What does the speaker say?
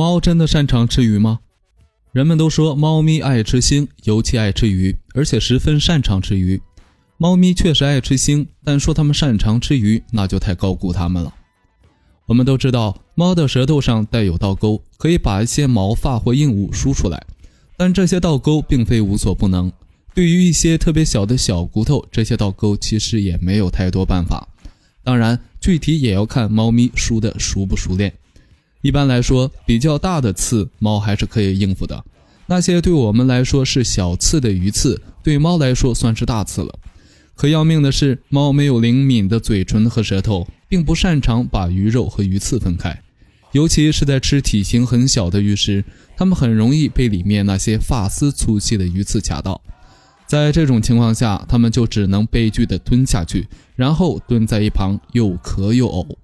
猫真的擅长吃鱼吗？人们都说猫咪爱吃腥，尤其爱吃鱼，而且十分擅长吃鱼。猫咪确实爱吃腥，但说它们擅长吃鱼，那就太高估它们了。我们都知道，猫的舌头上带有倒钩，可以把一些毛发或硬物梳出来。但这些倒钩并非无所不能，对于一些特别小的小骨头，这些倒钩其实也没有太多办法。当然，具体也要看猫咪梳的熟不熟练。一般来说，比较大的刺，猫还是可以应付的。那些对我们来说是小刺的鱼刺，对猫来说算是大刺了。可要命的是，猫没有灵敏的嘴唇和舌头，并不擅长把鱼肉和鱼刺分开。尤其是在吃体型很小的鱼时，它们很容易被里面那些发丝粗细的鱼刺卡到。在这种情况下，它们就只能悲剧地吞下去，然后蹲在一旁又咳又呕。